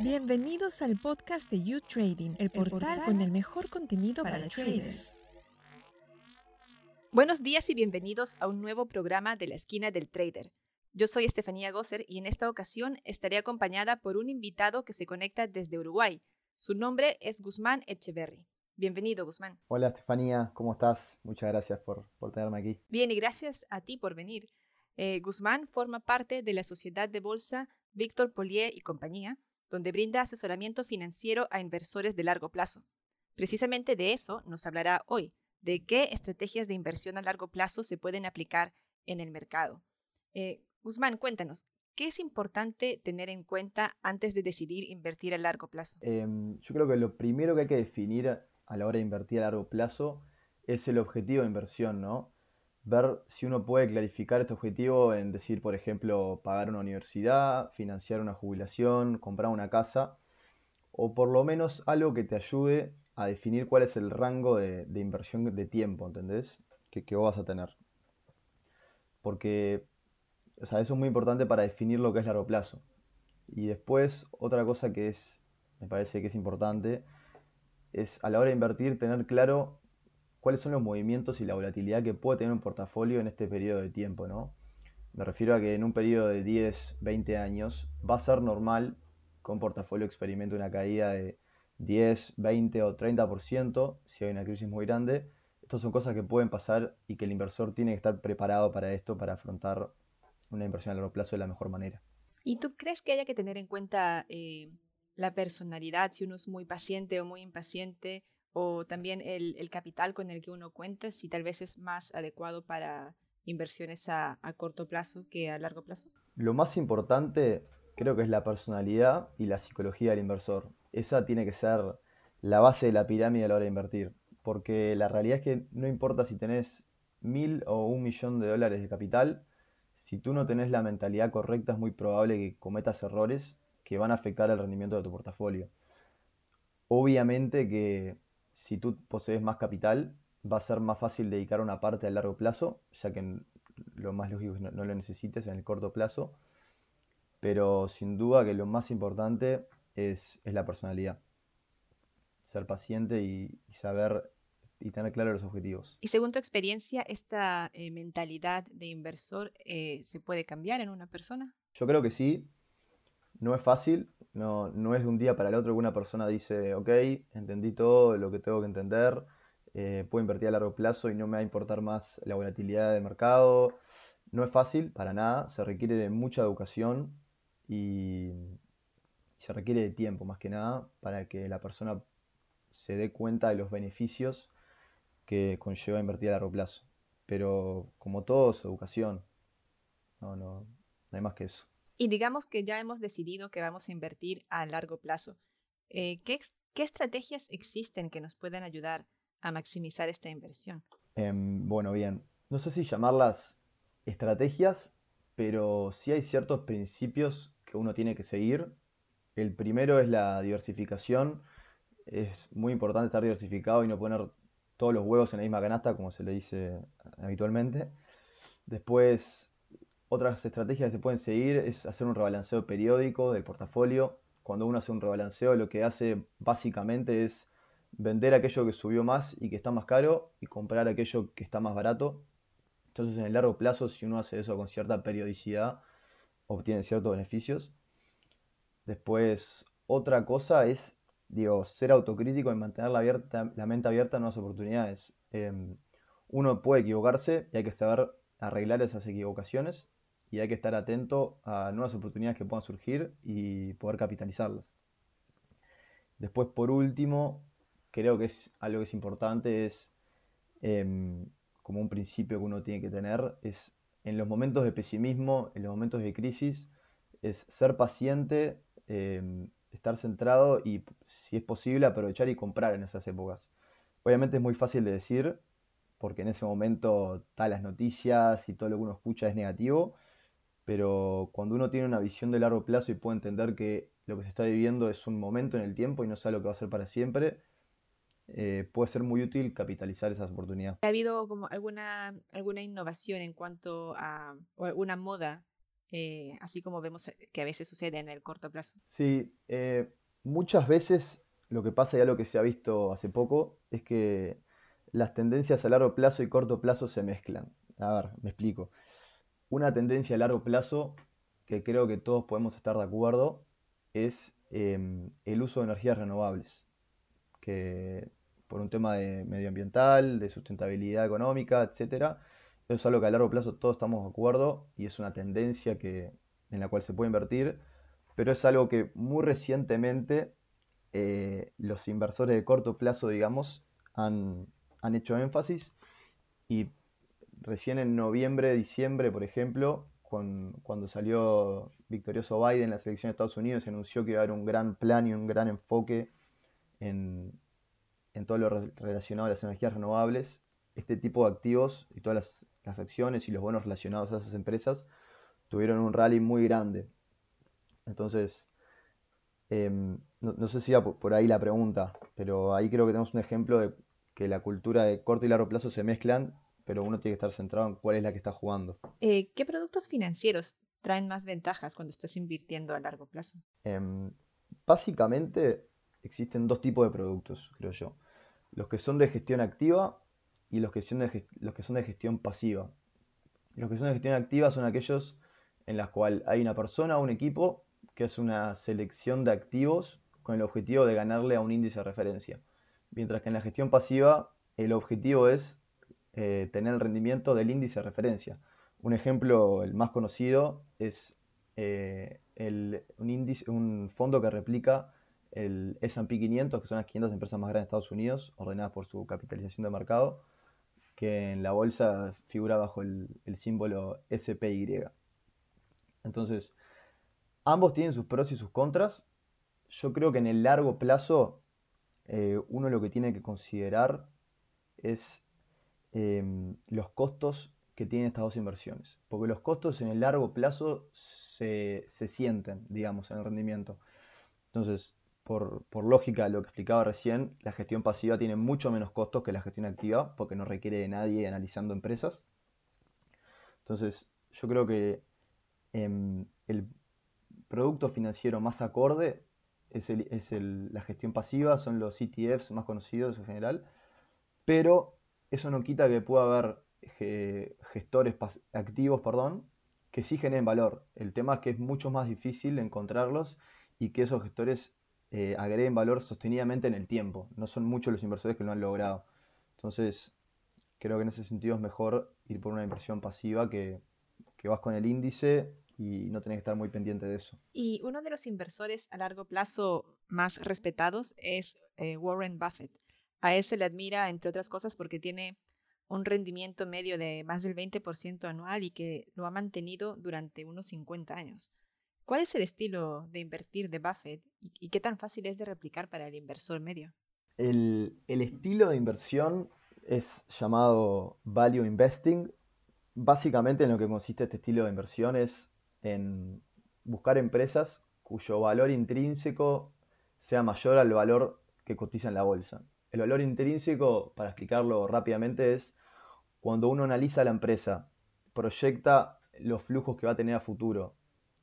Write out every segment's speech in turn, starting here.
Bienvenidos al podcast de You Trading, el portal con el mejor contenido para, traders. Buenos días y bienvenidos a un nuevo programa de la esquina del trader. Yo soy Estefanía Gosser y en esta ocasión estaré acompañada por un invitado que se conecta desde Uruguay. Su nombre es Guzmán Echeverry. Bienvenido, Guzmán. Hola, Estefanía, ¿cómo estás? Muchas gracias por, por tenerme aquí. Bien, y gracias a ti por venir. Eh, Guzmán forma parte de la sociedad de bolsa Víctor Polier y compañía, donde brinda asesoramiento financiero a inversores de largo plazo. Precisamente de eso nos hablará hoy, de qué estrategias de inversión a largo plazo se pueden aplicar en el mercado. Eh, Guzmán, cuéntanos, ¿qué es importante tener en cuenta antes de decidir invertir a largo plazo? Em, yo creo que lo primero que hay que definir a la hora de invertir a largo plazo es el objetivo de inversión, ¿no? Ver si uno puede clarificar este objetivo en decir, por ejemplo, pagar una universidad, financiar una jubilación, comprar una casa, o por lo menos algo que te ayude a definir cuál es el rango de, inversión de tiempo, ¿entendés? Que, que, vos vas a tener. Porque, o sea, eso es muy importante para definir lo que es largo plazo. Y después, otra cosa que es, me parece que es importante, es a la hora de invertir tener claro cuáles son los movimientos y la volatilidad que puede tener un portafolio en este periodo de tiempo, ¿no? Me refiero a que en un periodo de 10, 20 años va a ser normal que un portafolio experimente una caída de 10, 20 o 30% si hay una crisis muy grande. Estas son cosas que pueden pasar y que el inversor tiene que estar preparado para esto, para afrontar una inversión a largo plazo de la mejor manera. ¿Y tú crees que haya que tener en cuenta eh, la personalidad, si uno es muy paciente o muy impaciente, o también el, capital con el que uno cuenta, si tal vez es más adecuado para inversiones a, corto plazo que a largo plazo? Lo más importante creo que es la personalidad y la psicología del inversor. Esa tiene que ser la base de la pirámide a la hora de invertir, porque la realidad es que no importa si tenés mil o un millón de dólares de capital, si tú no tenés la mentalidad correcta es muy probable que cometas errores que van a afectar el rendimiento de tu portafolio. Obviamente que si tú posees más capital, va a ser más fácil dedicar una parte a largo plazo, ya que lo más lógico es no, no lo necesites en el corto plazo. Pero sin duda que lo más importante es, la personalidad. Ser paciente y, saber y tener claros los objetivos. Y según tu experiencia, ¿esta eh, mentalidad de inversor eh, se puede cambiar en una persona? Yo creo que sí, no es fácil, no, no es de un día para el otro que una persona dice, ok, entendí todo lo que tengo que entender, eh, puedo invertir a largo plazo y no me va a importar más la volatilidad del mercado. No es fácil, para nada, se requiere de mucha educación y, se requiere de tiempo más que nada para que la persona se dé cuenta de los beneficios que conlleva invertir a largo plazo. Pero como todo es educación, no, no, no hay más que eso. Y digamos que ya hemos decidido que vamos a invertir a largo plazo. Eh, ¿qué, estrategias existen que nos puedan ayudar a maximizar esta inversión? Em, bueno, bien. No sé si llamarlas estrategias, pero sí hay ciertos principios que uno tiene que seguir. El primero es la diversificación. Es muy importante estar diversificado y no poner todos los huevos en la misma canasta, como se le dice habitualmente. Después, otras estrategias que se pueden seguir es hacer un rebalanceo periódico del portafolio. Cuando uno hace un rebalanceo, lo que hace básicamente es vender aquello que subió más y que está más caro y comprar aquello que está más barato. Entonces, en el largo plazo, si uno hace eso con cierta periodicidad, obtiene ciertos beneficios. Después, otra cosa es, digo, ser autocrítico y mantener la, mente abierta a nuevas oportunidades. Em, uno puede equivocarse y hay que saber arreglar esas equivocaciones y hay que estar atento a nuevas oportunidades que puedan surgir y poder capitalizarlas. Después, por último, creo que es algo que es importante, es em, como un principio que uno tiene que tener, es en los momentos de pesimismo, en los momentos de crisis, es ser paciente, em, estar centrado y, si es posible, aprovechar y comprar en esas épocas. Obviamente es muy fácil de decir, porque en ese momento todas las noticias y todo lo que uno escucha es negativo, pero cuando uno tiene una visión de largo plazo y puede entender que lo que se está viviendo es un momento en el tiempo y no sabe lo que va a ser para siempre, eh, puede ser muy útil capitalizar esas oportunidades. ¿Ha habido como alguna, alguna innovación en cuanto a, o alguna moda eh, así como vemos que a veces sucede en el corto plazo. Sí, eh, muchas veces lo que pasa y algo que se ha visto hace poco es que las tendencias a largo plazo y corto plazo se mezclan. A ver, me explico. Una tendencia a largo plazo que creo que todos podemos estar de acuerdo es em, el uso de energías renovables, que por un tema de medioambiental, de sustentabilidad económica, etcétera, es algo que a largo plazo todos estamos de acuerdo y es una tendencia que, en la cual se puede invertir, pero es algo que muy recientemente eh, los inversores de corto plazo, digamos, han, han hecho énfasis y recién en noviembre, diciembre, por ejemplo, cuando salió victorioso Biden en la selección de Estados Unidos, se anunció que iba a haber un gran plan y un gran enfoque en, todo lo relacionado a las energías renovables. Este tipo de activos y todas las, acciones y los bonos relacionados a esas empresas tuvieron un rally muy grande. Entonces, em, no, sé si iba por ahí la pregunta, pero ahí creo que tenemos un ejemplo de que la cultura de corto y largo plazo se mezclan pero uno tiene que estar centrado en cuál es la que está jugando. Eh, ¿Qué productos financieros traen más ventajas cuando estás invirtiendo a largo plazo? Em, básicamente existen dos tipos de productos, creo yo. Los que son de gestión activa y los que son de, los que son de gestión pasiva. Los que son de gestión activa son aquellos en los cuales hay una persona o un equipo que hace una selección de activos con el objetivo de ganarle a un índice de referencia. Mientras que en la gestión pasiva el objetivo es eh, tener el rendimiento del índice de referencia. Un ejemplo, el más conocido, es eh, un, índice, un fondo que replica el S&P 500, que son las 500 empresas más grandes de Estados Unidos, ordenadas por su capitalización de mercado, que en la bolsa figura bajo el, símbolo SPY. Entonces, ambos tienen sus pros y sus contras. Yo creo que en el largo plazo, eh, uno lo que tiene que considerar es Em, los costos que tienen estas dos inversiones. Porque los costos en el largo plazo se, sienten, digamos, en el rendimiento. Entonces, por, lógica, lo que explicaba recién, la gestión pasiva tiene mucho menos costos que la gestión activa, porque no requiere de nadie analizando empresas. Entonces, yo creo que em, el producto financiero más acorde es, la gestión pasiva, son los ETFs más conocidos en general, pero eso no quita que pueda haber gestores activos, perdón, que sí generen valor. El tema es que es mucho más difícil encontrarlos y que esos gestores eh, agreguen valor sostenidamente en el tiempo. No son muchos los inversores que lo han logrado. Entonces, creo que en ese sentido es mejor ir por una inversión pasiva que, vas con el índice y no tenés que estar muy pendiente de eso. Y uno de los inversores a largo plazo más respetados es eh, Warren Buffett. A él se le admira, entre otras cosas, porque tiene un rendimiento medio de más del 20% anual y que lo ha mantenido durante unos 50 años. ¿Cuál es el estilo de invertir de Buffett y, qué tan fácil es de replicar para el inversor medio? El, el estilo de inversión es llamado value investing. Básicamente en lo que consiste este estilo de inversión es en buscar empresas cuyo valor intrínseco sea mayor al valor que cotiza en la bolsa. El valor intrínseco, para explicarlo rápidamente, es cuando uno analiza la empresa, proyecta los flujos que va a tener a futuro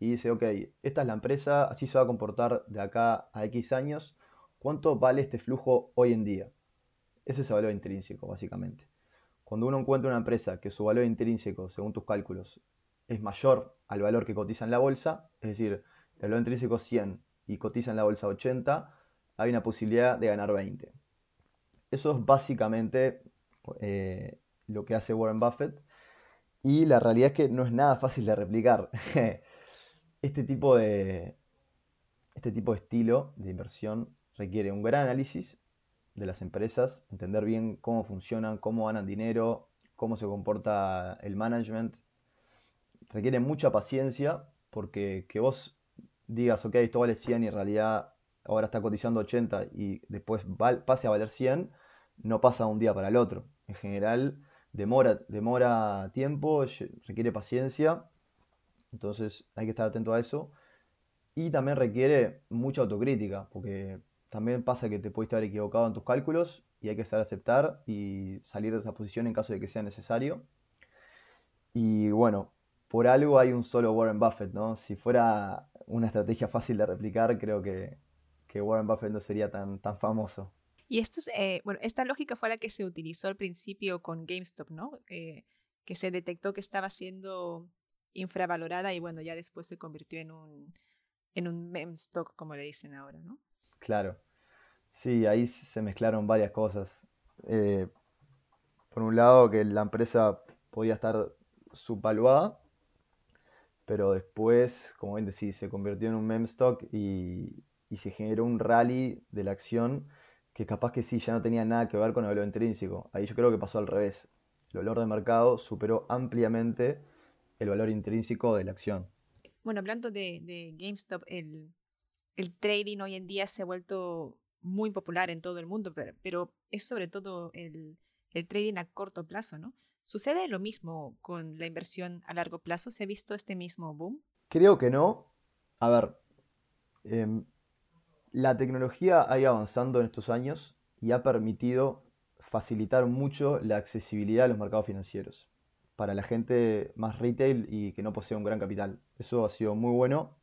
y dice, ok, esta es la empresa, así se va a comportar de acá a X años, ¿cuánto vale este flujo hoy en día? Ese es el valor intrínseco, básicamente. Cuando uno encuentra una empresa que su valor intrínseco, según tus cálculos, es mayor al valor que cotiza en la bolsa, es decir, el valor intrínseco es 100 y cotiza en la bolsa 80, hay una posibilidad de ganar 20. Eso es básicamente eh, lo que hace Warren Buffett. Y la realidad es que no es nada fácil de replicar. este, tipo de, este tipo de estilo de inversión requiere un gran análisis de las empresas, entender bien cómo funcionan, cómo ganan dinero, cómo se comporta el management. Requiere mucha paciencia porque que vos digas, ok, esto vale 100 y en realidad ahora está cotizando 80 y después pase a valer 100, no pasa de un día para el otro. En general demora, demora tiempo, requiere paciencia, entonces hay que estar atento a eso. Y también requiere mucha autocrítica, porque también pasa que te puedes estar equivocado en tus cálculos y hay que saber aceptar y salir de esa posición en caso de que sea necesario. Y bueno, por algo hay un solo Warren Buffett, ¿no? Si fuera una estrategia fácil de replicar, creo que, que Warren Buffett no sería tan, tan famoso. Y esto eh, bueno, esta lógica fue la que se utilizó al principio con GameStop, ¿no? Eh, que se detectó que estaba siendo infravalorada y bueno, ya después se convirtió en un, en un meme stock, como le dicen ahora, ¿no? Claro. Sí, ahí se mezclaron varias cosas. Eh, por un lado, que la empresa podía estar subvaluada, pero después, como bien decís, se convirtió en un meme stock y, y se generó un rally de la acción que capaz que sí, ya no tenía nada que ver con el valor intrínseco. Ahí yo creo que pasó al revés. El valor de mercado superó ampliamente el valor intrínseco de la acción. Bueno, hablando de, GameStop, el, trading hoy en día se ha vuelto muy popular en todo el mundo, pero, es sobre todo el, trading a corto plazo, ¿no? ¿Sucede lo mismo con la inversión a largo plazo? ¿Se ha visto este mismo boom? Creo que no. A ver, em, la tecnología ha ido avanzando en estos años y ha permitido facilitar mucho la accesibilidad a los mercados financieros para la gente más retail y que no posee un gran capital. Eso ha sido muy bueno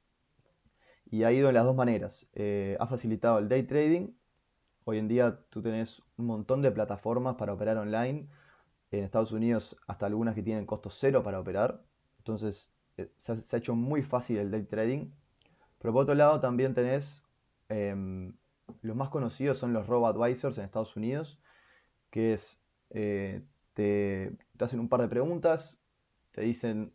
y ha ido en las dos maneras. Eh, ha facilitado el day trading. Hoy en día tú tenés un montón de plataformas para operar online. En Estados Unidos hasta algunas que tienen costo cero para operar. Entonces eh, se, ha, hecho muy fácil el day trading. Pero por otro lado también tenés em, los más conocidos son los robo advisors en Estados Unidos, que es eh, te, hacen un par de preguntas, te dicen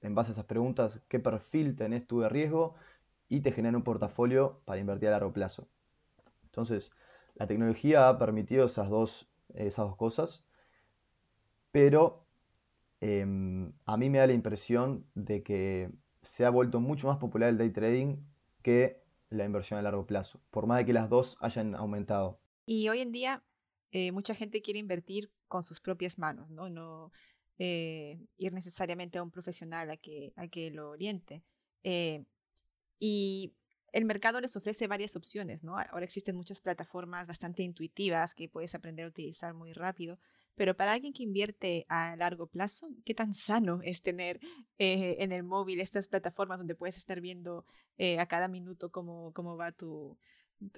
en base a esas preguntas qué perfil tenés tú de riesgo y te generan un portafolio para invertir a largo plazo. Entonces, la tecnología ha permitido esas dos, esas dos cosas, pero em, a mí me da la impresión de que se ha vuelto mucho más popular el day trading que la inversión a largo plazo, por más de que las dos hayan aumentado. Y hoy en día eh, mucha gente quiere invertir con sus propias manos, no, no eh, ir necesariamente a un profesional a que, a que lo oriente. Eh, y el mercado les ofrece varias opciones, ¿no? Ahora existen muchas plataformas bastante intuitivas que puedes aprender a utilizar muy rápido, pero para alguien que invierte a largo plazo, ¿qué tan sano es tener en el móvil estas plataformas donde puedes estar viendo a cada minuto cómo, cómo, va tu,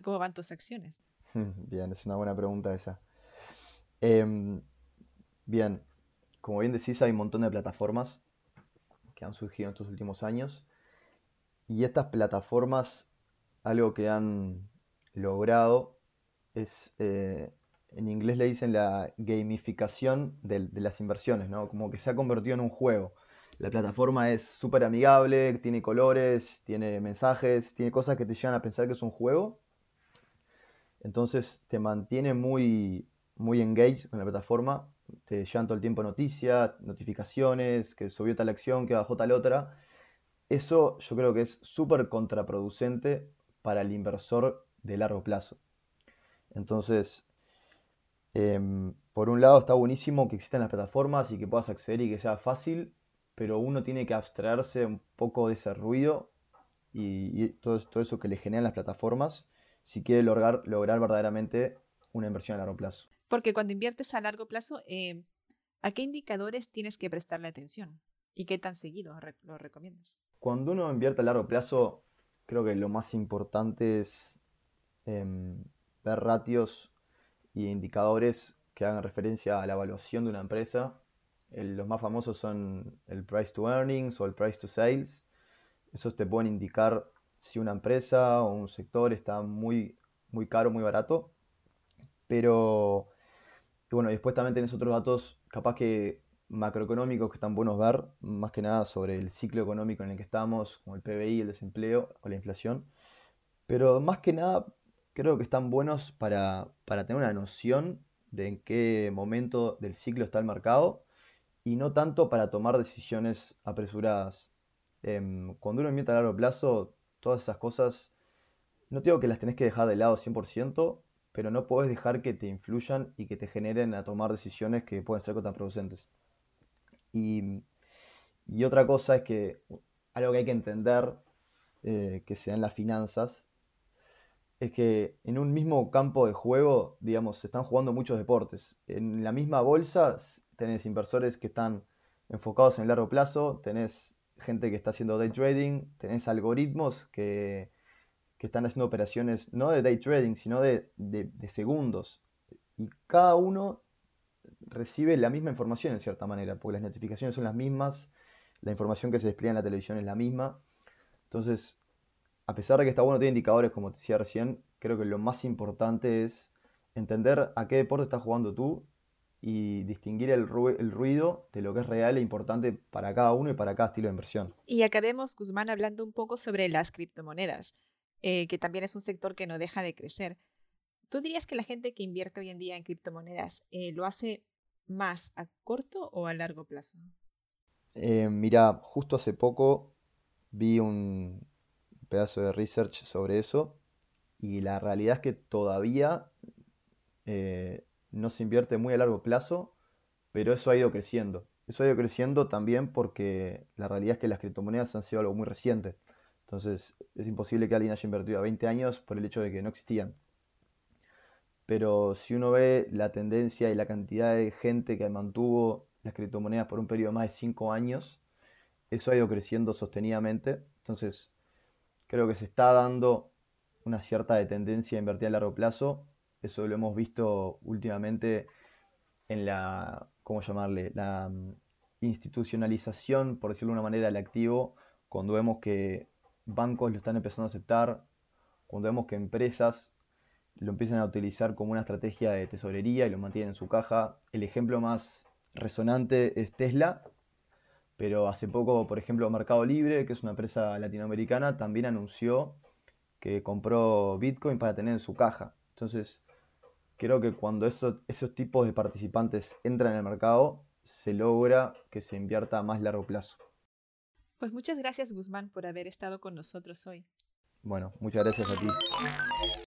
cómo van tus acciones? Bien, es una buena pregunta esa. Em, bien, como bien decís, hay un montón de plataformas que han surgido en estos últimos años. Y estas plataformas, algo que han logrado es, eh, en inglés le dicen la gamificación de, las inversiones, ¿no? Como que se ha convertido en un juego. La plataforma es súper amigable, tiene colores, tiene mensajes, tiene cosas que te llevan a pensar que es un juego. Entonces te mantiene muy, muy engaged con la plataforma, te llevan todo el tiempo noticias, notificaciones, que subió tal acción, que bajó tal otra. Eso yo creo que es súper contraproducente para el inversor de largo plazo. Entonces, em, por un lado está buenísimo que existan las plataformas y que puedas acceder y que sea fácil, pero uno tiene que abstraerse un poco de ese ruido y, todo, todo, eso que le generan las plataformas si quiere lograr, lograr verdaderamente una inversión a largo plazo. Porque cuando inviertes a largo plazo, eh, ¿a qué indicadores tienes que prestarle atención? ¿Y qué tan seguido lo recomiendas? Cuando uno invierte a largo plazo, creo que lo más importante es em, ver ratios y indicadores que hagan referencia a la evaluación de una empresa. los más famosos son el price to earnings o el price to sales. Esos te pueden indicar si una empresa o un sector está muy, muy caro, muy barato. Pero y bueno, después también tenés otros datos, capaz que macroeconómicos que están buenos ver, más que nada sobre el ciclo económico en el que estamos, como el PBI, el desempleo o la inflación. Pero más que nada, creo que están buenos para, para tener una noción de en qué momento del ciclo está el mercado y no tanto para tomar decisiones apresuradas. Em, cuando uno invierte a largo plazo, todas esas cosas, no digo que las tenés que dejar de lado 100%, pero no puedes dejar que te influyan y que te generen a tomar decisiones que pueden ser contraproducentes. Y, y otra cosa es que algo que hay que entender eh, que se da en las finanzas es que en un mismo campo de juego, digamos, se están jugando muchos deportes. En la misma bolsa tenés inversores que están enfocados en el largo plazo, tenés gente que está haciendo day trading, tenés algoritmos que, están haciendo operaciones no de day trading, sino de, segundos. Y cada uno recibe la misma información en cierta manera, porque las notificaciones son las mismas, la información que se despliega en la televisión es la misma. Entonces, a pesar de que está bueno, tiene indicadores, como te decía recién, creo que lo más importante es entender a qué deporte estás jugando tú y distinguir el, ruido de lo que es real e importante para cada uno y para cada estilo de inversión. Y acabemos, Guzmán, hablando un poco sobre las criptomonedas, eh, que también es un sector que no deja de crecer. ¿Tú dirías que la gente que invierte hoy en día en criptomonedas eh, lo hace más a corto o a largo plazo? Eh, mira, justo hace poco vi un pedazo de research sobre eso y la realidad es que todavía no se invierte muy a largo plazo, pero eso ha ido creciendo. Eso ha ido creciendo también porque la realidad es que las criptomonedas han sido algo muy reciente. Entonces es imposible que alguien haya invertido a 20 años por el hecho de que no existían. Pero si uno ve la tendencia y la cantidad de gente que mantuvo las criptomonedas por un periodo de más de 5 años, eso ha ido creciendo sostenidamente. Entonces creo que se está dando una cierta tendencia a invertir a largo plazo eso lo hemos visto últimamente en la, ¿cómo llamarle? La mm, institucionalización, por decirlo de una manera, del activo, cuando vemos que bancos lo están empezando a aceptar, cuando vemos que empresas lo empiezan a utilizar como una estrategia de tesorería y lo mantienen en su caja. El ejemplo más resonante es Tesla, pero hace poco, por ejemplo, Mercado Libre, que es una empresa latinoamericana, también anunció que compró Bitcoin para tener en su caja. Entonces, creo que cuando esos tipos de participantes entran en el mercado, se logra que se invierta a más largo plazo. Pues muchas gracias Guzmán por haber estado con nosotros hoy. Bueno, muchas gracias a ti.